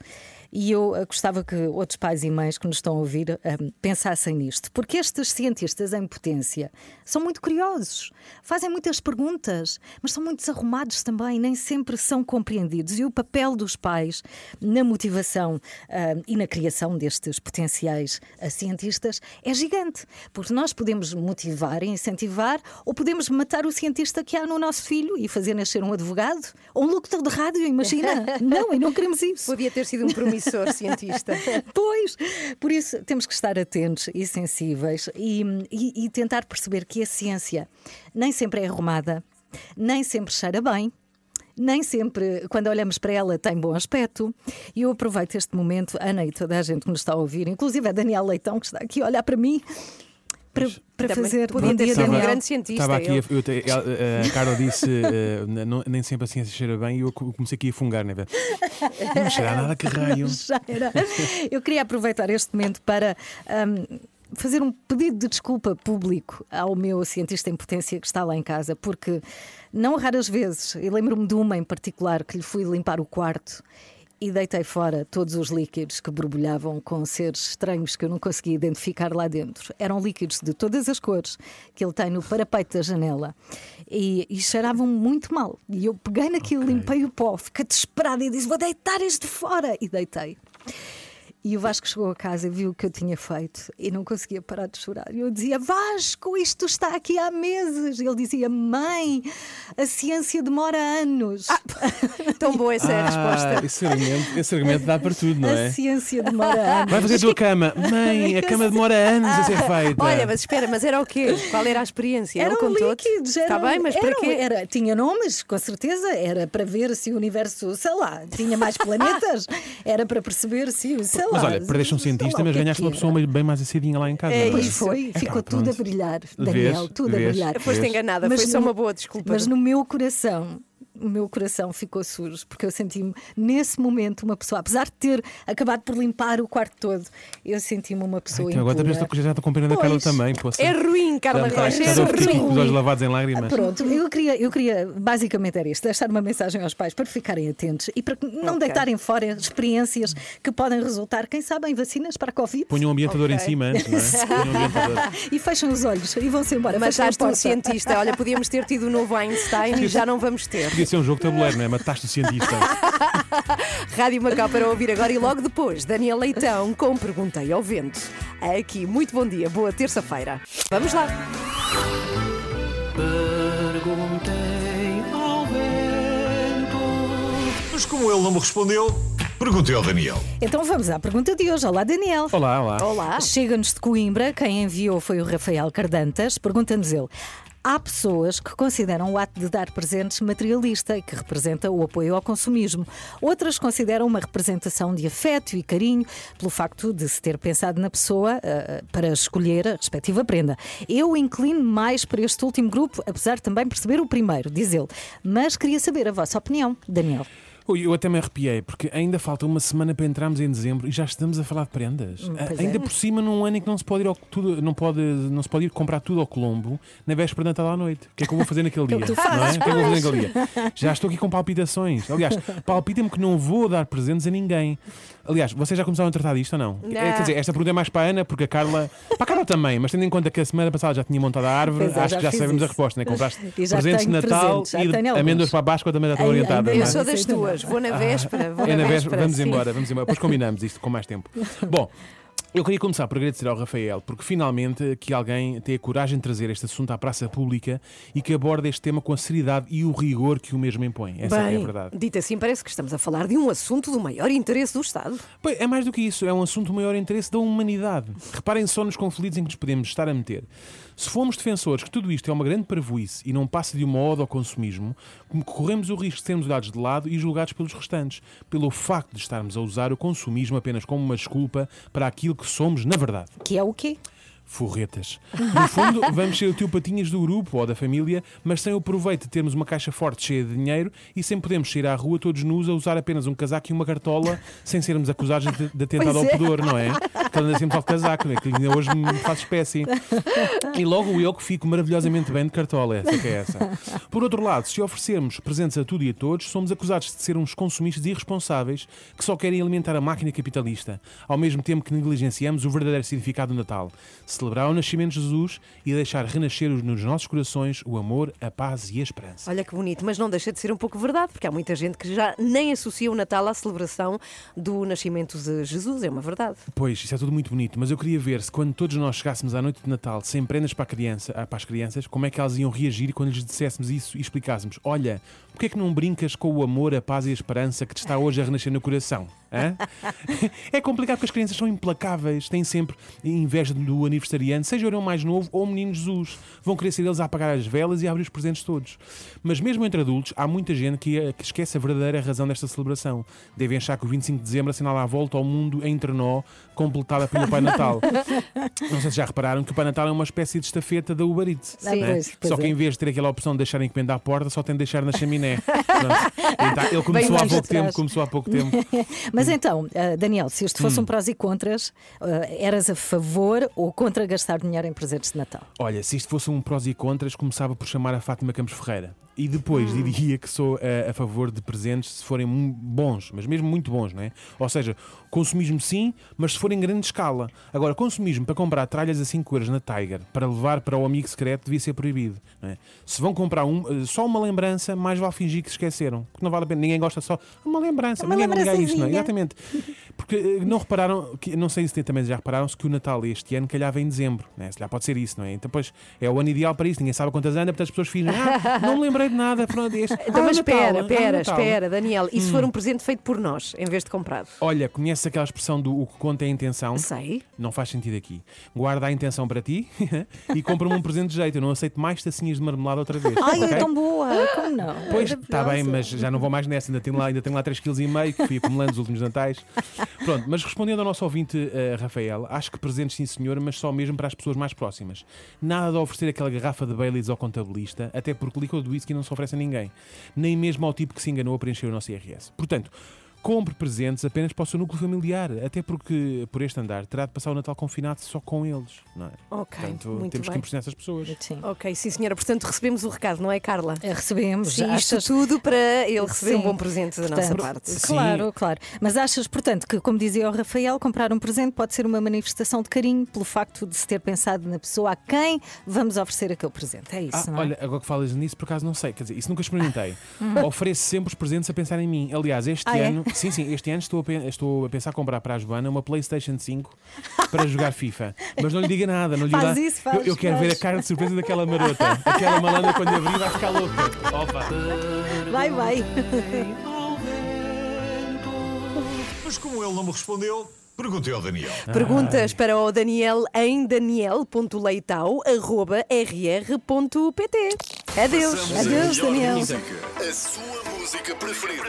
E eu uh, gostava que outros pais e mães que nos estão a ouvir um, pensassem nisto, porque estes cientistas em potência são muito curiosos, fazem muitas perguntas, mas são muito desarrumados também, nem sempre são compreendidos. E o papel dos pais na motivação uh, e na criação destes potenciais cientistas é gigante, porque nós podemos motivar e incentivar, ou podemos matar o cientista que há no nosso filho e fazer nascer um advogado ou um locutor de rádio, imagina? não, e não queremos isso. Podia ter sido um promissor cientista. Pois, por isso temos que estar atentos e sensíveis e, e, e tentar perceber que a ciência nem sempre é arrumada, nem sempre cheira bem nem sempre, quando olhamos para ela, tem bom aspecto. E eu aproveito este momento, Ana e toda a gente que nos está a ouvir, inclusive a Daniel Leitão, que está aqui a olhar para mim. Para, para fazer podia ter sido um grande cientista. Estava aqui, eu, eu, a Carla disse uh, não, nem sempre a ciência cheira bem e eu comecei aqui a fungar, né? Não cheira nada, que raio. Eu queria aproveitar este momento para. Um, fazer um pedido de desculpa público ao meu cientista em potência que está lá em casa, porque não raras vezes, eu lembro-me de uma em particular que lhe fui limpar o quarto e deitei fora todos os líquidos que borbulhavam com seres estranhos que eu não conseguia identificar lá dentro. Eram líquidos de todas as cores que ele tem no parapeito da janela e, e cheiravam muito mal. E eu peguei naquilo, okay. limpei o pó, fiquei desesperada e disse: Vou deitar isto fora! E deitei. E o Vasco chegou a casa e viu o que eu tinha feito e não conseguia parar de chorar. E eu dizia: Vasco, isto está aqui há meses. E ele dizia: Mãe, a ciência demora anos. Ah, tão boa essa é a resposta. Esse argumento, esse argumento dá para tudo, não é? A ciência demora anos. Vai fazer a tua cama. Mãe, a cama demora anos a ser feita. Olha, mas espera, mas era o quê? Qual era a experiência? Era um líquidos. Está bem, mas para quê? Era, tinha nomes, com certeza. Era para ver se o universo, sei lá, tinha mais planetas. Era para perceber se, sei lá. Mas olha, perdeste um cientista, mas é ganhaste uma pessoa bem mais acidinha lá em casa. É, isso foi, ficou tudo a brilhar, Daniel, tudo a brilhar. Foste enganada, foi só uma boa desculpa. Mas no meu coração o meu coração ficou sujo, porque eu senti-me, nesse momento, uma pessoa, apesar de ter acabado por limpar o quarto todo, eu senti-me uma pessoa Ai, então, Agora já estou, já estou compreendendo a Carla também. É ruim, Carla Rocha, é ruim. Com os olhos lavados em lágrimas. Pronto, eu queria, eu queria, basicamente era isto, deixar uma mensagem aos pais para ficarem atentos e para não okay. deitarem fora experiências que podem resultar, quem sabe, em vacinas para a Covid. Ponham um ambientador okay. em cima antes, não é? Um e fecham os olhos e vão-se embora. Mas já estou cientista. Olha, podíamos ter tido o novo Einstein e já não vamos ter. Podia ser um jogo de tabuleiro, não é? Mataste o cientista. Rádio Macau para ouvir agora e logo depois, Daniel Leitão com Perguntei ao Vento. Aqui, muito bom dia, boa terça-feira. Vamos lá. Perguntei ao vento. Mas como ele não me respondeu. Perguntei ao Daniel. Então vamos à pergunta de hoje. Olá, Daniel. Olá, olá. Olá. Chega-nos de Coimbra. Quem enviou foi o Rafael Cardantas. Pergunta-nos ele: Há pessoas que consideram o ato de dar presentes materialista e que representa o apoio ao consumismo. Outras consideram uma representação de afeto e carinho pelo facto de se ter pensado na pessoa uh, para escolher a respectiva prenda. Eu inclino mais para este último grupo, apesar de também perceber o primeiro, diz ele. Mas queria saber a vossa opinião, Daniel. Ui, eu até me arrepiei, porque ainda falta uma semana para entrarmos em dezembro e já estamos a falar de prendas. Hum, ainda é. por cima, num ano em que não se pode ir ao, tudo, não pode, não se pode ir comprar tudo ao Colombo na véspera de Natal à noite. O que é que eu vou fazer naquele dia? é? O que é que eu vou fazer naquele dia? Já estou aqui com palpitações. Aliás, palpita-me que não vou dar presentes a ninguém. Aliás, vocês já começaram a tratar disto ou não? não. Quer dizer, esta pergunta é mais para a Ana, porque a Carla. Para a Carla também, mas tendo em conta que a semana passada já tinha montado a árvore, é, acho que já sabemos isso. a resposta, né? Compraste já presentes de Natal presentes, já e amêndoas para a Páscoa também já estou Ai, orientada. não Eu é? sou das tuas, vou na véspera. Vou É na véspera, véspera, vamos sim. embora, vamos embora. Depois combinamos isto com mais tempo. Bom. Eu queria começar por agradecer ao Rafael, porque finalmente que alguém tem a coragem de trazer este assunto à praça pública e que aborda este tema com a seriedade e o rigor que o mesmo impõe. Essa Bem, é a verdade. dito assim, parece que estamos a falar de um assunto do maior interesse do Estado. Pois, é mais do que isso, é um assunto do maior interesse da humanidade. Reparem só nos conflitos em que nos podemos estar a meter. Se formos defensores que tudo isto é uma grande parvoíce e não passa de uma ode ao consumismo, corremos o risco de sermos dados de lado e julgados pelos restantes, pelo facto de estarmos a usar o consumismo apenas como uma desculpa para aquilo que somos na verdade. Que é o quê? Forretas. No fundo, vamos ser o tio Patinhas do grupo ou da família, mas sem o proveito de termos uma caixa forte cheia de dinheiro e sem podermos sair à rua todos nus a usar apenas um casaco e uma cartola sem sermos acusados de, de atentado ao é. pudor, não é? Porque anda sempre de casaco, é que ainda hoje me faz espécie. E logo eu que fico maravilhosamente bem de cartola, essa que é essa. Por outro lado, se oferecermos presentes a tudo e a todos, somos acusados de ser uns consumistas irresponsáveis que só querem alimentar a máquina capitalista, ao mesmo tempo que negligenciamos o verdadeiro significado do Natal. Celebrar o nascimento de Jesus e deixar renascer nos nossos corações o amor, a paz e a esperança. Olha que bonito, mas não deixa de ser um pouco verdade, porque há muita gente que já nem associa o Natal à celebração do nascimento de Jesus, é uma verdade. Pois, isso é tudo muito bonito, mas eu queria ver se quando todos nós chegássemos à noite de Natal sem prendas para, criança, ah, para as crianças, como é que elas iam reagir quando lhes disséssemos isso e explicássemos: Olha, porquê é que não brincas com o amor, a paz e a esperança que te está hoje a renascer no coração? É complicado porque as crianças são implacáveis, têm sempre inveja do aniversariante, seja o irmão mais novo ou o menino Jesus. Vão querer ser eles a apagar as velas e a abrir os presentes todos. Mas mesmo entre adultos, há muita gente que, que esquece a verdadeira razão desta celebração. Devem achar que o 25 de dezembro assinala a volta ao mundo em trenó, completada pelo Pai Natal. Não sei se já repararam que o Pai Natal é uma espécie de estafeta da Uber Eats. Sim. né? Pois, pois Só que é. em vez de ter aquela opção de deixar encomenda à porta, só tem de deixar na chaminé. Pronto. Então, ele começou há pouco atrás. tempo, começou há pouco tempo. Mas então, ah, Daniel, se isto Hum. fosse um prós e contras, ah, eras a favor ou contra gastar dinheiro em presentes de Natal? Olha, se isto fosse um prós e contras, começava por chamar a Fátima Campos Ferreira. E depois Hum. diria que sou eh, a, favor de presentes se forem bons, mas mesmo muito bons, não é? Ou seja, consumismo sim, mas se for em grande escala. Agora, consumismo para comprar tralhas a 5 euros na Tiger para levar para o amigo secreto devia ser proibido. É? Se vão comprar um, eh, só uma lembrança, mais vale fingir que se esqueceram. Porque não vale a pena, ninguém gosta só uma lembrança. Uma ninguém liga a isto, não é? Exatamente. Porque eh, não repararam, que, não sei se também já repararam-se que o Natal este ano calhava em dezembro. Né? Se lá pode ser isso, não é? Então, pois, é o ano ideal para isso. Ninguém sabe quantas anda, portanto as pessoas fingem, ah, não me lembrei de nada, pronto, este. Então, ah, mas Natal, espera, ah, espera, Natal." espera, Daniel. E se for um presente feito por nós, em vez de comprado? Olha, conheces aquela expressão do o que conta é a intenção? Sei. Não faz sentido aqui. Guarda a intenção para ti e compra-me um presente de jeito. Eu não aceito mais tacinhas de marmelada outra vez. Ai, ok? é tão boa! Como não? Pois, está bem, mas já não vou mais nessa. Ainda tenho lá, ainda tenho lá 3,5 kg que fui acumulando nos últimos natais. Pronto, mas respondendo ao nosso ouvinte, eh, Rafael, acho que presentes sim, senhor, mas só mesmo para as pessoas mais próximas. Nada de oferecer aquela garrafa de Baileys ao contabilista, até porque líquido de whisky não se oferece a ninguém. Nem mesmo ao tipo que se enganou a preencher o nosso IRS. Portanto, compre presentes apenas para o seu núcleo familiar, até porque, por este andar, terá de passar o Natal confinado só com eles, não é? Ok, Portanto, muito temos que bem. impressionar essas pessoas. Sim. Ok, sim, senhora. Portanto, recebemos o recado, não é, Carla? Eh, Recebemos. Sim, isto achas- tudo para ele receber um Sim. bom presente da nossa Portanto, parte. Sim. Claro, claro. Mas achas, portanto, que, como dizia o Rafael, comprar um presente pode ser uma manifestação de carinho pelo facto de se ter pensado na pessoa a quem vamos oferecer aquele presente. É isso, Ah, não é? olha, agora que falas nisso, por acaso não sei. Quer dizer, isso nunca experimentei. Ofereço sempre os presentes a pensar em mim. Aliás, este Uhum. Ah, é? Sim, sim, este ano estou a, estou a pensar comprar para a Joana uma PlayStation 5 para jogar FIFA. Mas não lhe diga nada, não lhe Faz diga. isso, faz, eu, eu quero faz. ver a cara de surpresa daquela marota. Aquela malandra quando abrir vai ficar louca. Opa! Vai, vai. Mas como ele não me respondeu, perguntei ao Daniel. Perguntas para o Daniel em daniel.leitão.rr.pt. Adeus. Adeus, Daniel. música, a sua música preferida.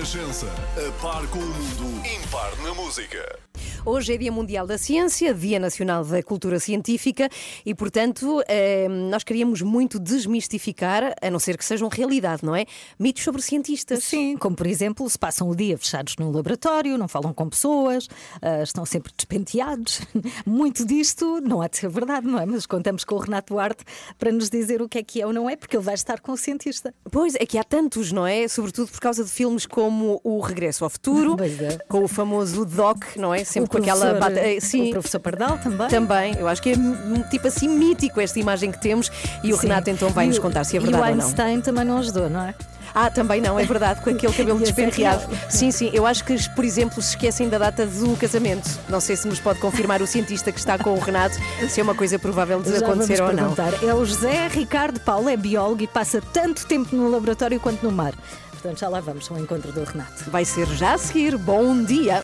Renascença, a par com o mundo, impar na música. Hoje é Dia Mundial da Ciência, Dia Nacional da Cultura Científica e, portanto, eh, nós queríamos muito desmistificar, a não ser que sejam realidade, não é? Mitos sobre cientistas. Sim, como por exemplo, se passam o dia fechados num laboratório, não falam com pessoas, ah, estão sempre despenteados. Muito disto não há de ser verdade, não é? Mas contamos com o Renato Duarte para nos dizer o que é que é ou não é, porque ele vai estar com o cientista. Pois, é que há tantos, não é? Sobretudo por causa de filmes como O Regresso ao Futuro, é. com o famoso Doc, não é? Sempre com aquela. bata- eh, Sim. O professor Pardal também. Também, eu acho que é tipo assim mítico esta imagem que temos e o Sim. Renato então vai E nos o- contar se é E verdade o ou não. Einstein também não ajudou, não é? Ah, também não, é verdade, com aquele cabelo ser despenteado. Sim, sim, eu acho que, por exemplo, se esquecem da data do casamento. Não sei se nos pode confirmar o cientista que está com o Renato se é uma coisa provável de Já acontecer ou não. É o José Ricardo Paulo, é biólogo e passa tanto tempo no laboratório quanto no mar. Portanto, já lá vamos ao encontro do Renato. Vai ser já a seguir. Bom dia!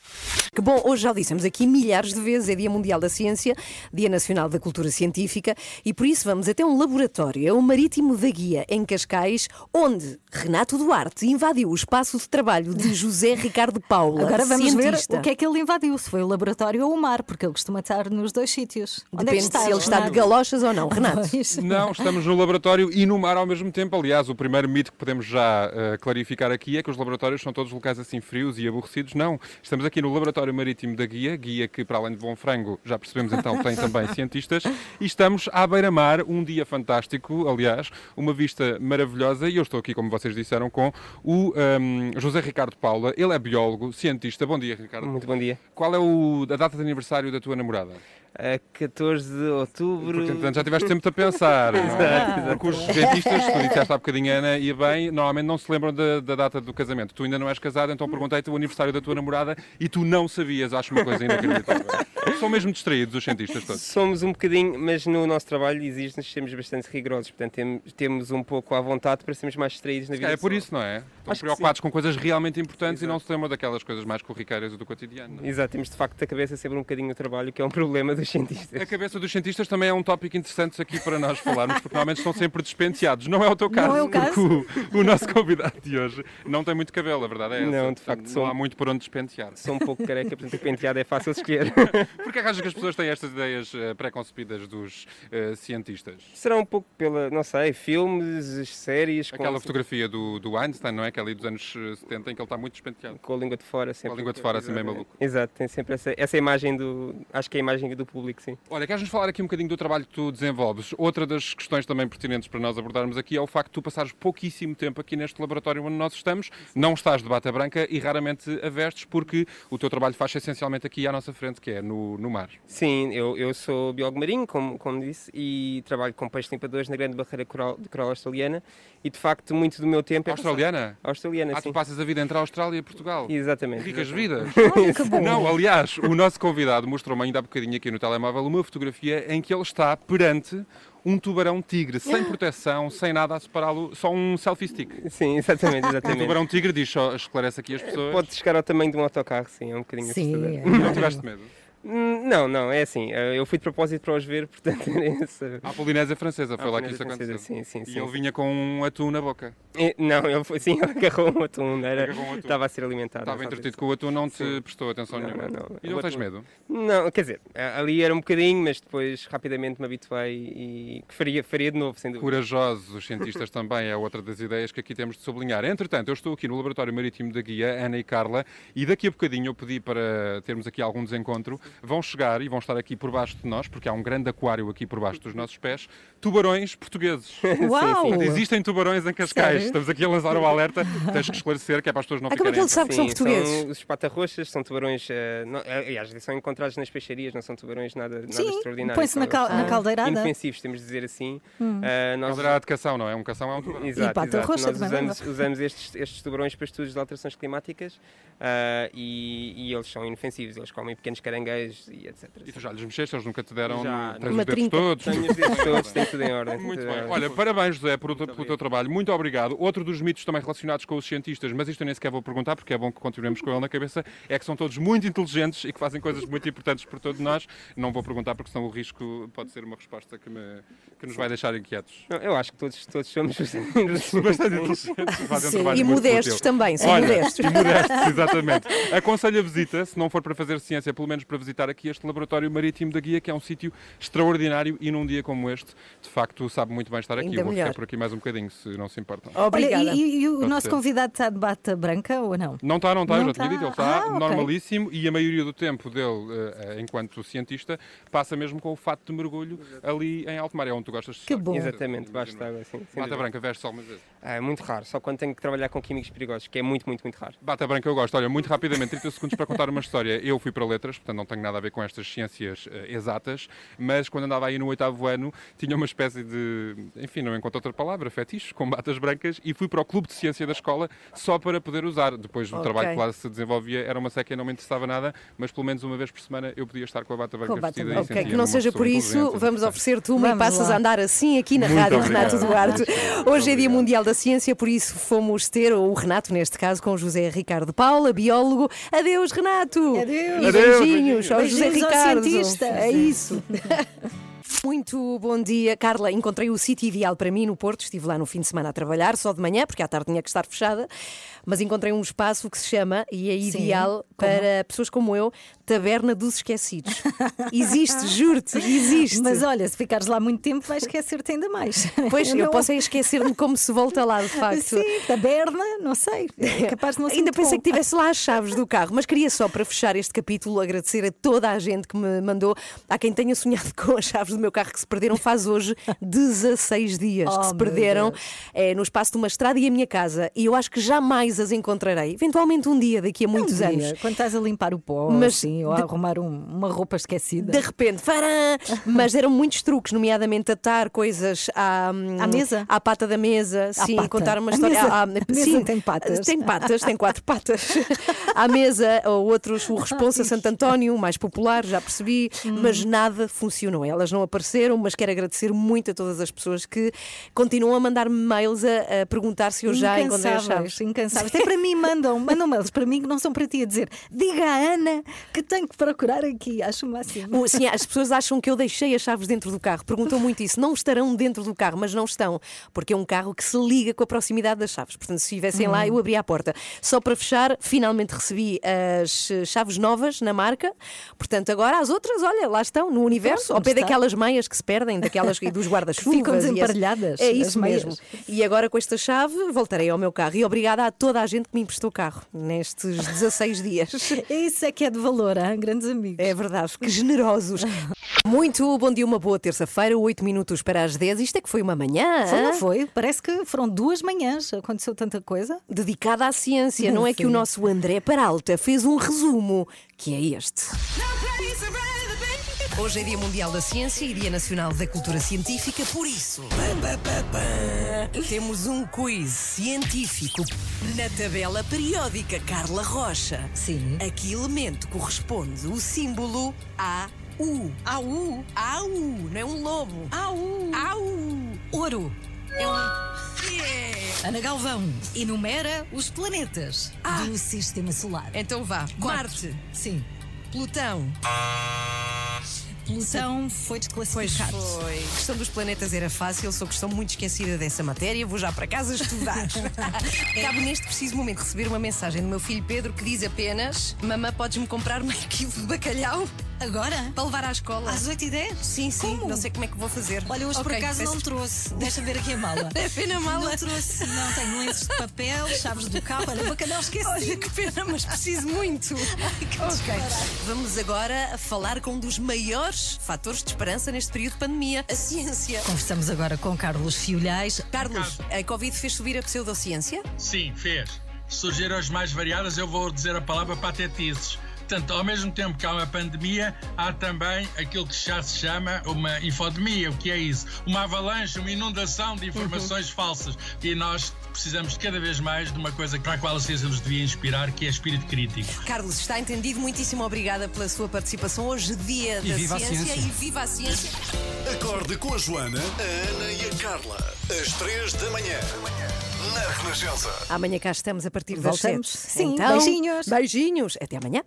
Que bom, hoje já o dissemos aqui milhares de vezes, é Dia Mundial da Ciência, Dia Nacional da Cultura Científica e por isso vamos até um laboratório, é o Marítimo da Guia, em Cascais, onde Renato Duarte invadiu o espaço de trabalho de José Ricardo Paula, Agora vamos cientista. ver o que é que ele invadiu, se foi o laboratório ou o mar, porque ele costuma estar nos dois sítios. É Depende se ele está de galochas ou não, Renato. Pois. Não, estamos no laboratório e no mar ao mesmo tempo. Aliás, o primeiro mito que podemos já eh, clarificar aqui é que os laboratórios são todos locais assim frios e aborrecidos. Não, estamos aqui no Laboratório Marítimo da Guia, guia que, para além de bom frango, já percebemos então, tem também cientistas. E estamos à beira-mar, um dia fantástico, aliás, uma vista maravilhosa. E eu estou aqui, como vocês disseram, com o ehm, José Ricardo Paula. Ele é biólogo, cientista. Bom dia, Ricardo. Muito bom dia. Qual é o, a data de aniversário da tua namorada? A 14 de outubro. Porque, portanto, já tiveste tempo de pensar. não é? Exato, exato. Porque os cientistas, tu disseste há bocadinho, Ana, e bem, normalmente não se lembram da, da data do casamento. Tu ainda não és casado, então perguntei-te o aniversário da tua namorada e tu não sabias. Acho uma coisa inacreditável. São mesmo distraídos os cientistas todos. Somos um bocadinho, mas no nosso trabalho exige-nos sermos bastante rigorosos. Portanto, tem- temos um pouco à vontade para sermos mais distraídos na vida. É por pessoal. isso, não é? Estão Acho preocupados com coisas realmente importantes e Exato. não se lembram daquelas coisas mais corriqueiras do cotidiano. não é? Exato, temos de facto a cabeça sempre um bocadinho no trabalho, que é um problema dos cientistas. A cabeça dos cientistas também é um tópico interessante aqui para nós falarmos, porque normalmente estão sempre despenteados. Não é o teu caso, Não é o caso. porque o, o nosso convidado de hoje não tem muito cabelo, a verdade é essa. Não, de facto, não sou- há muito por onde despentear. Sou um pouco careca, portanto o penteado é fácil de escolher. Porquê é que achas que as pessoas têm estas ideias eh, pré-concebidas dos eh, cientistas? Será um pouco pela, não sei, filmes, séries, com, Aquela fotografia do, do Einstein, não é? É ali dos anos eh, 70, em que ele está muito despenteado. com a língua de fora. Sempre. a língua de fora, assim, meio maluco. Exato, tem sempre essa, essa imagem do. Acho que é a imagem do público, sim. Olha, queres-nos falar aqui um bocadinho do trabalho que tu desenvolves? Outra das questões também pertinentes para nós abordarmos aqui é o facto de tu passares pouquíssimo tempo aqui neste laboratório onde nós estamos, não estás de bata branca e raramente a vestes porque o teu trabalho faz essencialmente aqui à nossa frente, que é no, no mar. Sim, eu, eu sou biólogo marinho, como, como disse, e trabalho com peixes limpadores na grande barreira coral, de coral australiana e de facto muito do meu tempo é Australiana? Australiana, Ah, sim. tu passas a vida entre a Austrália e Portugal. Exatamente. Ricas exatamente. vidas. Não, aliás, o nosso convidado mostrou-me ainda há bocadinho aqui no telemóvel uma fotografia em que ele está perante um tubarão tigre, sem proteção, sem nada a separá-lo, só um selfie stick. Sim, exatamente, O exatamente. tubarão tigre diz só, esclarece aqui as pessoas. Pode chegar ao tamanho de um autocarro, sim, é um bocadinho Sim, assustador. é. Não tiveste medo? Hum, Não, não, é assim, eh, eu fui de propósito para os ver, portanto era esse. A Polinésia Francesa, foi lá que isso aconteceu. Francesa, sim, sim, e sim, ele sim. vinha com um atum na boca. Eh, Não, ele foi sim, ele agarrou um atum, era, Agarrou um atum. estava a ser alimentado. Estava entretido com o atum, não te Sim. prestou atenção Não, nenhuma. não, não. E não O tens atum- medo? Não, quer dizer, ali era um bocadinho, mas depois rapidamente me habituei e faria, faria de novo, sem dúvida. Corajosos, os cientistas também, é outra das ideias que aqui temos de sublinhar. Entretanto, eu estou aqui no Laboratório Marítimo da Guia, Ana e Carla, e daqui a bocadinho eu pedi para termos aqui algum desencontro. Vão chegar e vão estar aqui por baixo de nós, porque há um grande aquário aqui por baixo dos nossos pés, tubarões portugueses. Uau! Portanto, existem tubarões em Cascais. Sério? Estamos aqui a lançar o alerta. Tens que esclarecer, que é para as pessoas não Ah, como é que ficarem... ele sabe que são Sim, portugueses? São os espata-roxas, são tubarões, eh, não- eh, aliás, são encontrados nas peixarias, não são tubarões nada, nada Sim, extraordinários. põe-se na, cal- na são caldeirada. Inofensivos, temos de dizer assim. Hum. Eh, nós- Caldeirada de cação, não é? Um cação é um tubarão. Exato, pata exato. roxa Nós é? usamos, usamos estes, estes tubarões para estudos de alterações climáticas ah, e, e eles são inofensivos, eles comem pequenos caranguejos e etc. E tu já lhes mexeste, eles nunca te deram Já, tens Uma os dedos todos. Tenho os dedos todos, tem tudo em ordem. Muito bem. ordem. Olha, parabéns, José, por o teu- pelo teu trabalho. Muito obrigado. Outro dos mitos também relacionados com os cientistas, mas isto eu nem sequer vou perguntar, porque é bom que continuemos com ele na cabeça, é que são todos muito inteligentes e que fazem coisas muito importantes por todos nós. Não vou perguntar, porque senão o risco pode ser uma resposta que, me- que nos vai deixar inquietos. Não, eu acho que todos, todos somos bastante inteligentes. Fazem um Sim, trabalho e muito modestos útil. também, são Olha, modestos. E modestos, exatamente. Aconselho a visita, se não for para fazer ciência, pelo menos para visitar aqui este Laboratório Marítimo da Guia, que é um sítio extraordinário e num dia como este, de facto, sabe muito bem estar aqui. Ainda eu vou melhor. ficar por aqui mais um bocadinho, se não se importam. Obrigada. Olha, e, e o nosso ser. convidado está de bata branca ou não? Não está, não está, eu já tinha dito, ele está Ah, normalíssimo e a maioria do tempo dele, eh, enquanto cientista, passa mesmo com o fato de mergulho ali em alto mar. É onde tu gostas de Que estar. bom. Exatamente, baixo de água, sim. sem Bata dúvida. branca, veste algumas vezes. Ah, é muito raro, só quando tenho que trabalhar com químicos perigosos, que é muito, muito, muito raro. Bata branca eu gosto. Olha, muito rapidamente, 30 segundos para contar uma história. Eu fui para letras, portanto não tenho tenho nada a ver com estas ciências eh, exatas, mas quando andava aí no oitavo ano, tinha uma espécie de, enfim, não encontro outra palavra, fetiche, com batas brancas, e fui para o clube de ciência da escola só para poder usar. Depois do Ok. trabalho que lá se desenvolvia, era uma seca e não me interessava nada, mas pelo menos uma vez por semana eu podia estar com a bata branca bata vestida branca. e Ok, que não seja por isso, e vamos oferecer-te uma e Vamos passas lá. a andar assim aqui na Muito Rádio obrigado. Renato Duarte. Hoje é Dia. Mundial da Ciência, por isso fomos ter o Renato, neste caso, com o José Ricardo Paula, biólogo. Adeus, Renato! Adeus. E Adeus, beijinhos ao beijinhos. José Beijinhos ao Ricardo. cientista. É isso. Muito bom dia. Carla, encontrei o sítio ideal para mim no Porto. Estive lá no fim de semana a trabalhar, só de manhã, porque à tarde tinha que estar fechada. Mas encontrei um espaço que se chama, e é Sim, ideal como? para pessoas como eu, Taberna dos Esquecidos. Existe, juro-te, existe. Mas olha, se ficares lá muito tempo, vais esquecer-te ainda mais. Pois, eu Não- posso é esquecer-me como se volta lá, de facto. Sim, taberna, não sei. É capaz de não ser Ainda pensei bom. que tivesse lá as chaves do carro, mas queria só para fechar este capítulo agradecer a toda a gente que me mandou. Há quem tenha sonhado com as chaves do meu carro que se perderam faz hoje 16 dias Oh, que se meu perderam é, no espaço de uma estrada e a minha casa. E eu acho que jamais as encontrarei. Eventualmente um dia, daqui a muitos Um anos. dia, Quando estás a limpar o pó, Mas assim, ou a de- arrumar um- uma roupa esquecida. De repente, farã! Mas eram muitos truques, nomeadamente atar coisas à, À mesa? à pata da mesa, sim, pata. contar uma A história. mesa- à- a mesa sim, tem patas. Tem patas, tem quatro patas. à mesa, ou outros, o Responsa Santo António, o mais popular, já percebi, Hum. mas nada funcionou. Elas não apareceram, mas quero agradecer muito a todas as pessoas que continuam a mandar-me mails a, a perguntar se eu já encontrei as chaves. Incansáveis. Até para mim mandam, mandam mails para mim que não são para ti a dizer diga à Ana que tenho que procurar aqui. Acho o máximo. O- Sim, as pessoas acham que eu deixei as chaves dentro do carro. Perguntam muito isso. Não estarão dentro do carro, mas não estão, porque é um carro que se liga com a proximidade das chaves. Portanto, se estivessem Hum. lá, eu abria a porta. Só para fechar, finalmente recebi as eh, chaves novas na marca. Portanto, agora as outras, olha, lá estão, no universo, ao pé está? daquelas meias que se perdem, daquelas e dos guarda-chuvas. Ficam e desemparelhadas, É isso meias. mesmo. E agora com esta chave voltarei ao meu carro. E obrigada a toda a gente que me emprestou o carro nestes 16 dias. Isso é que é de valor, grandes amigos. É verdade, que generosos. Muito bom dia, uma boa terça-feira, 8 minutos para as 10. Isto é que foi uma manhã Foi, não foi? Parece que foram duas manhãs, aconteceu tanta coisa. dedicada à ciência. Não é que o nosso André Peralta fez um resumo, que é este. Hoje é Dia Mundial da Ciência e Dia Nacional da Cultura Científica, por isso. Temos um quiz científico na tabela periódica Carla Rocha. Sim. A que elemento corresponde o símbolo AU? AU? AU, não é um lobo. AU. AU. Ouro. É um. Yeah. Ana Galvão enumera os planetas do sistema solar. Então vá. Marte, Sim. Plutão. Plutão foi Pois desclassificado. foi. A questão dos planetas era fácil, sou questão muito esquecida dessa matéria. Vou já para casa estudar. Acabo neste preciso momento de receber uma mensagem do meu filho Pedro que diz apenas: Mamã, podes-me comprar meio quilo de bacalhau Agora? para levar à escola? Às 8h10? Sim, sim. Como? Não sei como é que vou fazer. Olha, hoje por Ok, acaso peço não trouxe. Deixa ver aqui a mala. É pena mala. Não trouxe. Não, tenho lenços de papel, chaves do carro. Olha, bacalhau esqueci. Olha que pena, mas preciso muito. ok. Vamos agora falar com um dos maiores fatores de esperança neste período de pandemia, a ciência. Conversamos agora com Carlos Fiolhais. Carlos, a Covid fez subir a pseudociência? Sim, fez. Surgiram as mais variadas, eu vou dizer a palavra patetices. Portanto, ao mesmo tempo que há uma pandemia, há também aquilo que já se chama uma infodemia. O que é isso? Uma avalanche, uma inundação de informações falsas. E nós precisamos cada vez mais de uma coisa para a qual a ciência nos devia inspirar, que é espírito crítico. Carlos, está entendido. Muitíssimo obrigada pela sua participação hoje, dia E da ciência, ciência. e viva a ciência. Acorde com a Joana, a Ana e a Carla. Às três da manhã. Na Renascença. Amanhã cá estamos a partir das Voltamos? 7. Sim, beijinhos. Beijinhos. Até amanhã.